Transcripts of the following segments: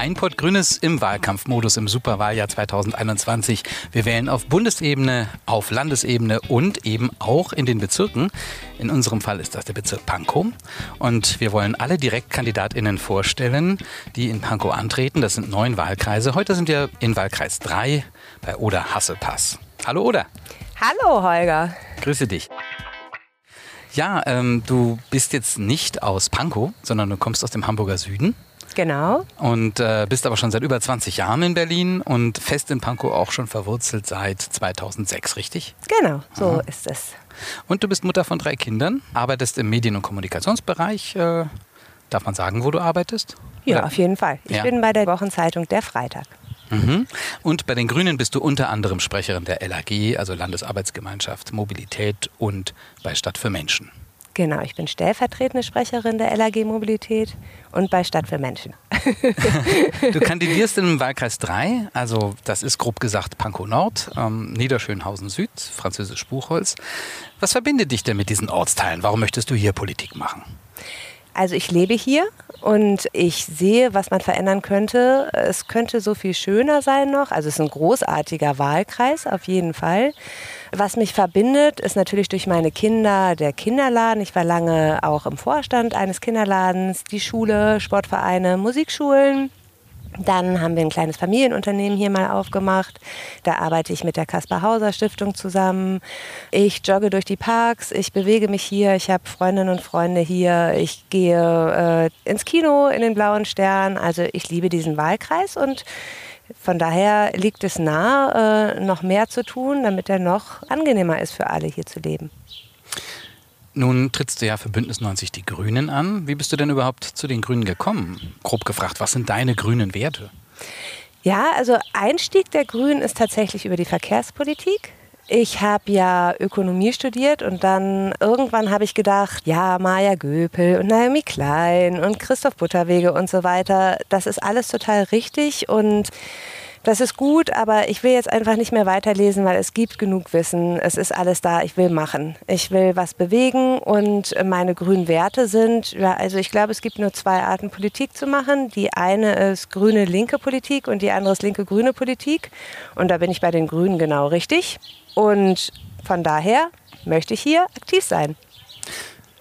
Ein Pott Grünes im Wahlkampfmodus im Superwahljahr 2021. Wir wählen auf Bundesebene, auf Landesebene und eben auch in den Bezirken. In unserem Fall ist das der Bezirk Pankow. Und wir wollen alle DirektkandidatInnen vorstellen, die in Pankow antreten. Das sind neun Wahlkreise. Heute sind wir in Wahlkreis 3 bei Oder Hasselpass. Hallo Oder. Hallo Holger. Grüße dich. Ja, ähm, du bist jetzt nicht aus Pankow, sondern du kommst aus dem Hamburger Süden. Genau. Und äh, bist aber schon seit über 20 Jahren in Berlin und fest in Pankow auch schon verwurzelt seit 2006, richtig? Genau, so Aha. ist es. Und du bist Mutter von drei Kindern, arbeitest im Medien- und Kommunikationsbereich. Äh, darf man sagen, wo du arbeitest? Ja, Oder? auf jeden Fall. Ich ja. bin bei der Wochenzeitung Der Freitag. Mhm. Und bei den Grünen bist du unter anderem Sprecherin der LAG, also Landesarbeitsgemeinschaft Mobilität und bei Stadt für Menschen. Genau, ich bin stellvertretende Sprecherin der LAG Mobilität und bei Stadt für Menschen. du kandidierst im Wahlkreis 3, also das ist grob gesagt Pankow Nord, ähm, Niederschönhausen Süd, französisch Buchholz. Was verbindet dich denn mit diesen Ortsteilen? Warum möchtest du hier Politik machen? Also ich lebe hier und ich sehe, was man verändern könnte. Es könnte so viel schöner sein noch. Also es ist ein großartiger Wahlkreis auf jeden Fall. Was mich verbindet, ist natürlich durch meine Kinder der Kinderladen. Ich war lange auch im Vorstand eines Kinderladens, die Schule, Sportvereine, Musikschulen. Dann haben wir ein kleines Familienunternehmen hier mal aufgemacht. Da arbeite ich mit der Kaspar Hauser Stiftung zusammen. Ich jogge durch die Parks, ich bewege mich hier, ich habe Freundinnen und Freunde hier. Ich gehe äh, ins Kino in den Blauen Stern. Also ich liebe diesen Wahlkreis und von daher liegt es nahe, äh, noch mehr zu tun, damit er noch angenehmer ist für alle hier zu leben. Nun trittst du ja für Bündnis 90 die Grünen an. Wie bist du denn überhaupt zu den Grünen gekommen? Grob gefragt, was sind deine grünen Werte? Ja, also Einstieg der Grünen ist tatsächlich über die Verkehrspolitik. Ich habe ja Ökonomie studiert und dann irgendwann habe ich gedacht, ja, Maja Göpel und Naomi Klein und Christoph Butterwege und so weiter, das ist alles total richtig und das ist gut, aber ich will jetzt einfach nicht mehr weiterlesen, weil es gibt genug Wissen. Es ist alles da. Ich will machen. Ich will was bewegen und meine grünen Werte sind, ja, also ich glaube, es gibt nur zwei Arten Politik zu machen. Die eine ist grüne linke Politik und die andere ist linke grüne Politik. Und da bin ich bei den Grünen genau richtig. Und von daher möchte ich hier aktiv sein.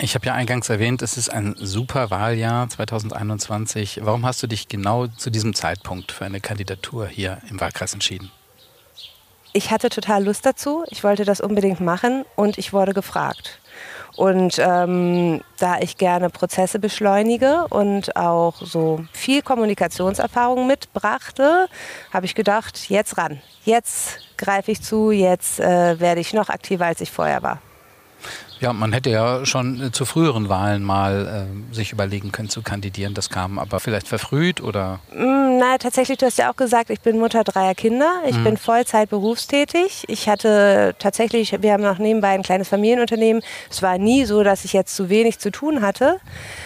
Ich habe ja eingangs erwähnt, es ist ein super Wahljahr 2021. Warum hast du dich genau zu diesem Zeitpunkt für eine Kandidatur hier im Wahlkreis entschieden? Ich hatte total Lust dazu. Ich wollte das unbedingt machen und ich wurde gefragt. Und ähm, da ich gerne Prozesse beschleunige und auch so viel Kommunikationserfahrung mitbrachte, habe ich gedacht, jetzt ran. Jetzt greife ich zu, jetzt äh, werde ich noch aktiver, als ich vorher war. Ja, man hätte ja schon äh, zu früheren Wahlen mal äh, sich überlegen können zu kandidieren. Das kam aber vielleicht verfrüht oder? Mm, na, tatsächlich, du hast ja auch gesagt, ich bin Mutter dreier Kinder. Ich mhm. bin Vollzeit berufstätig. Ich hatte tatsächlich, wir haben noch nebenbei ein kleines Familienunternehmen. Es war nie so, dass ich jetzt zu wenig zu tun hatte.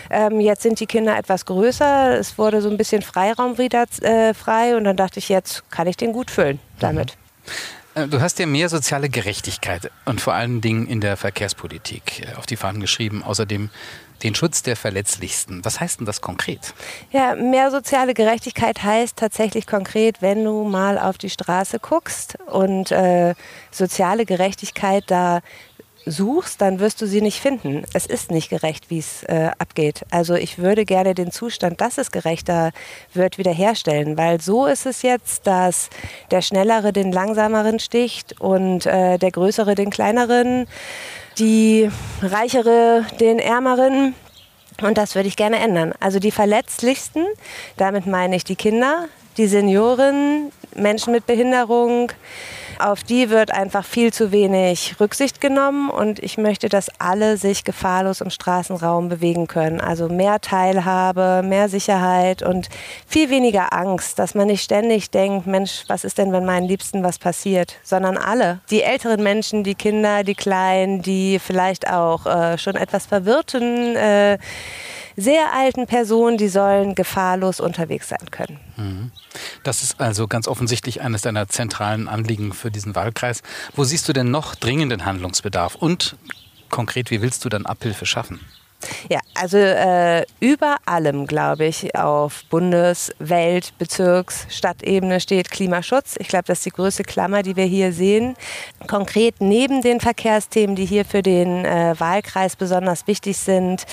Ähm, jetzt sind die Kinder etwas größer. Es wurde so ein bisschen Freiraum wieder äh, frei und dann dachte ich, jetzt kann ich den gut füllen damit. Mhm. Äh, du hast ja mehr soziale Gerechtigkeit und vor allen Dingen in der Verkehrspolitik äh, auf die Fahnen geschrieben. Außerdem den Schutz der Verletzlichsten. Was heißt denn das konkret? Ja, mehr soziale Gerechtigkeit heißt tatsächlich konkret, wenn du mal auf die Straße guckst und äh, soziale Gerechtigkeit da suchst, dann wirst du sie nicht finden. Es ist nicht gerecht, wie es äh, abgeht. Also ich würde gerne den Zustand, dass es gerechter wird, wiederherstellen, weil so ist es jetzt, dass der Schnellere den Langsameren sticht und äh, der Größere den Kleineren, die Reichere den Ärmeren. Und das würde ich gerne ändern. Also die Verletzlichsten, damit meine ich die Kinder, die Senioren, Menschen mit Behinderung, auf die wird einfach viel zu wenig Rücksicht genommen und ich möchte, dass alle sich gefahrlos im Straßenraum bewegen können. Also mehr Teilhabe, mehr Sicherheit und viel weniger Angst, dass man nicht ständig denkt, Mensch, was ist denn, wenn meinen Liebsten was passiert, sondern alle. Die älteren Menschen, die Kinder, die Kleinen, die vielleicht auch äh, schon etwas verwirrten, äh, sehr alten Personen, die sollen gefahrlos unterwegs sein können. Mhm. Das ist also ganz offensichtlich eines deiner zentralen Anliegen für diesen Wahlkreis. Wo siehst du denn noch dringenden Handlungsbedarf? Und konkret, wie willst du dann Abhilfe schaffen? Ja, also äh, über allem, glaube ich, auf Bundes-, Welt-, Bezirks-, Stadtebene steht Klimaschutz. Ich glaube, das ist die größte Klammer, die wir hier sehen. Konkret neben den Verkehrsthemen, die hier für den äh, Wahlkreis besonders wichtig sind,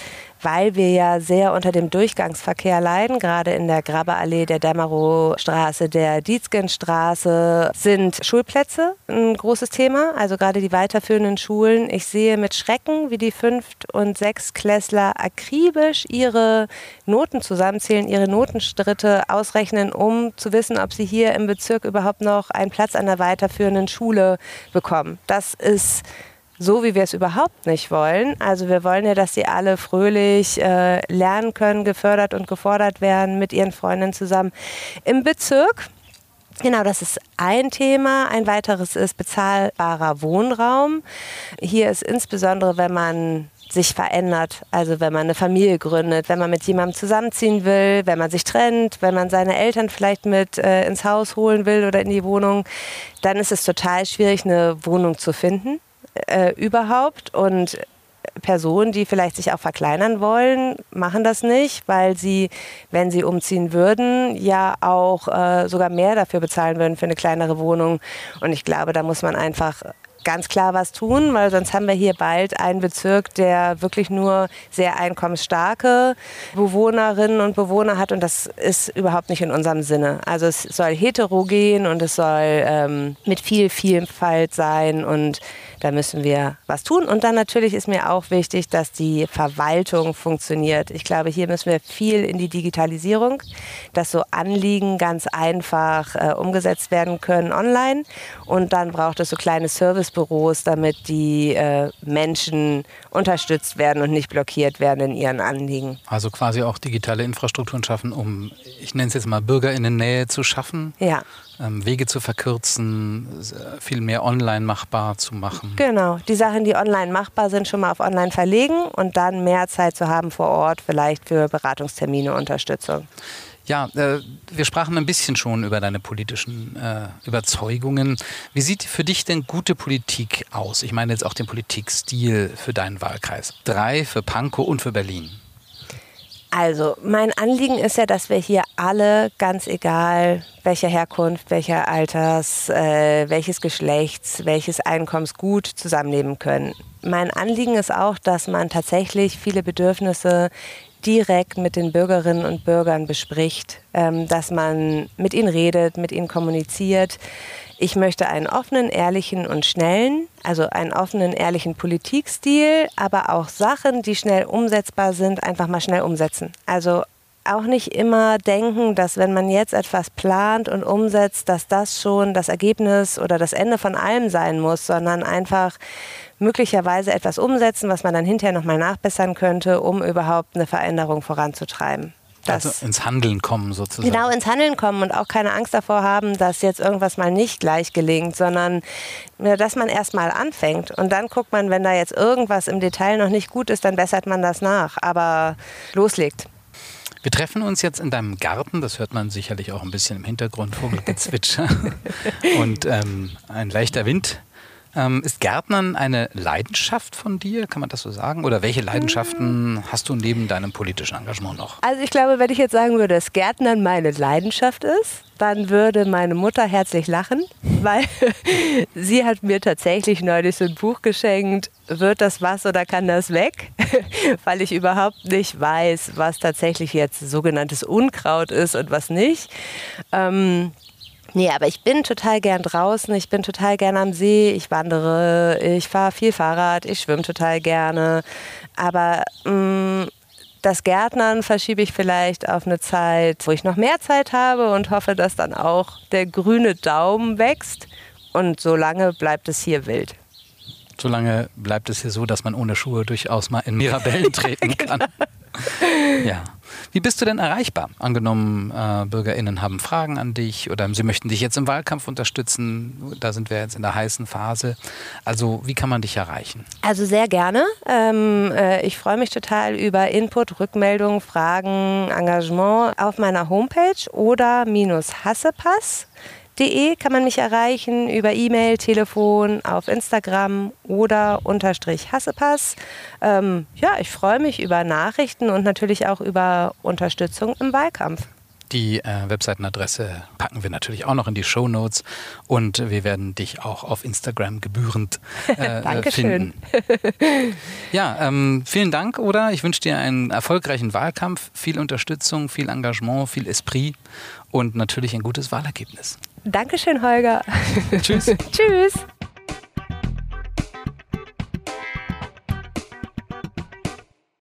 weil wir ja sehr unter dem Durchgangsverkehr leiden, gerade in der Grabeallee, der Dämmerowstraße, der Dietzgenstraße, sind Schulplätze ein großes Thema, also gerade die weiterführenden Schulen. Ich sehe mit Schrecken, wie die Fünft- und Sechstklässler akribisch ihre Noten zusammenzählen, ihre Notenstritte ausrechnen, um zu wissen, ob sie hier im Bezirk überhaupt noch einen Platz an der weiterführenden Schule bekommen. Das ist so, wie wir es überhaupt nicht wollen. Also wir wollen ja, dass sie alle fröhlich äh, lernen können, gefördert und gefordert werden mit ihren Freundinnen zusammen im Bezirk. Genau, das ist ein Thema. Ein weiteres ist bezahlbarer Wohnraum. Hier ist insbesondere, wenn man sich verändert. Also wenn man eine Familie gründet, wenn man mit jemandem zusammenziehen will, wenn man sich trennt, wenn man seine Eltern vielleicht mit äh, ins Haus holen will oder in die Wohnung, dann ist es total schwierig, eine Wohnung zu finden äh, überhaupt. Und Personen, die vielleicht sich auch verkleinern wollen, machen das nicht, weil sie, wenn sie umziehen würden, ja auch äh, sogar mehr dafür bezahlen würden für eine kleinere Wohnung. Und ich glaube, da muss man einfach ganz klar was tun, weil sonst haben wir hier bald einen Bezirk, der wirklich nur sehr einkommensstarke Bewohnerinnen und Bewohner hat und das ist überhaupt nicht in unserem Sinne. Also es soll heterogen und es soll ähm, mit viel Vielfalt sein und da müssen wir was tun. Und dann natürlich ist mir auch wichtig, dass die Verwaltung funktioniert. Ich glaube, hier müssen wir viel in die Digitalisierung, dass so Anliegen ganz einfach äh, umgesetzt werden können online. Und dann braucht es so kleine Servicebüros, damit die äh, Menschen unterstützt werden und nicht blockiert werden in ihren Anliegen. Also quasi auch digitale Infrastrukturen schaffen, um, ich nenne es jetzt mal, Bürger in der Nähe zu schaffen. Ja. Ähm, Wege zu verkürzen, viel mehr online machbar zu machen. Genau, die Sachen, die online machbar sind, schon mal auf online verlegen und dann mehr Zeit zu haben vor Ort, vielleicht für Beratungstermine, Unterstützung. Ja, äh, wir sprachen ein bisschen schon über deine politischen äh, Überzeugungen. Wie sieht für dich denn gute Politik aus? Ich meine jetzt auch den Politikstil für deinen Wahlkreis. Drei für Pankow und für Berlin. Also, mein Anliegen ist ja, dass wir hier alle, ganz egal welcher Herkunft, welcher Alters, äh, welches Geschlechts, welches Einkommens gut zusammenleben können. Mein Anliegen ist auch, dass man tatsächlich viele Bedürfnisse direkt mit den Bürgerinnen und Bürgern bespricht, ähm, dass man mit ihnen redet, mit ihnen kommuniziert. Ich möchte einen offenen, ehrlichen und schnellen, also einen offenen, ehrlichen Politikstil, aber auch Sachen, die schnell umsetzbar sind, einfach mal schnell umsetzen. Also auch nicht immer denken, dass wenn man jetzt etwas plant und umsetzt, dass das schon das Ergebnis oder das Ende von allem sein muss, sondern einfach möglicherweise etwas umsetzen, was man dann hinterher nochmal nachbessern könnte, um überhaupt eine Veränderung voranzutreiben. Das also ins Handeln kommen sozusagen. Genau, ins Handeln kommen und auch keine Angst davor haben, dass jetzt irgendwas mal nicht gleich gelingt, sondern dass man erst mal anfängt. Und dann guckt man, wenn da jetzt irgendwas im Detail noch nicht gut ist, dann bessert man das nach, aber loslegt. Wir treffen uns jetzt in deinem Garten, das hört man sicherlich auch ein bisschen im Hintergrund, Vogelgezwitscher. Und ähm, ein leichter Wind ähm, ist Gärtnern eine Leidenschaft von dir? Kann man das so sagen? Oder welche Leidenschaften hast du neben deinem politischen Engagement noch? Also ich glaube, wenn ich jetzt sagen würde, dass Gärtnern meine Leidenschaft ist, dann würde meine Mutter herzlich lachen, weil sie hat mir tatsächlich neulich so ein Buch geschenkt, wird das was oder kann das weg? weil ich überhaupt nicht weiß, was tatsächlich jetzt sogenanntes Unkraut ist und was nicht. Ähm, Nee, aber ich bin total gern draußen, ich bin total gern am See, ich wandere, ich fahre viel Fahrrad, ich schwimme total gerne. Aber mh, mm, das Gärtnern verschiebe ich vielleicht auf eine Zeit, wo ich noch mehr Zeit habe und hoffe, dass dann auch der grüne Daumen wächst. Und solange bleibt es hier wild. Solange bleibt es hier so, dass man ohne Schuhe durchaus mal in Mirabellen treten kann. genau. Ja. Wie bist du denn erreichbar? Angenommen, äh, BürgerInnen haben Fragen an dich oder sie möchten dich jetzt im Wahlkampf unterstützen. Da sind wir jetzt in der heißen Phase. Also, wie kann man dich erreichen? Also, sehr gerne. Ähm, äh, ich freue mich total über Input, Rückmeldungen, Fragen, Engagement auf meiner Homepage oder minus Hassepass De kann man mich erreichen über E-Mail, Telefon, auf Instagram oder unterstrich Hassepass. Ähm, ja, ich freue mich über Nachrichten und natürlich auch über Unterstützung im Wahlkampf. Die äh, Webseitenadresse packen wir natürlich auch noch in die Show Notes und wir werden dich auch auf Instagram gebührend äh, Dankeschön. finden. ja, ähm, vielen Dank, oder? Ich wünsche dir einen erfolgreichen Wahlkampf, viel Unterstützung, viel Engagement, viel Esprit und natürlich ein gutes Wahlergebnis. Dankeschön, Holger. Tschüss. Tschüss.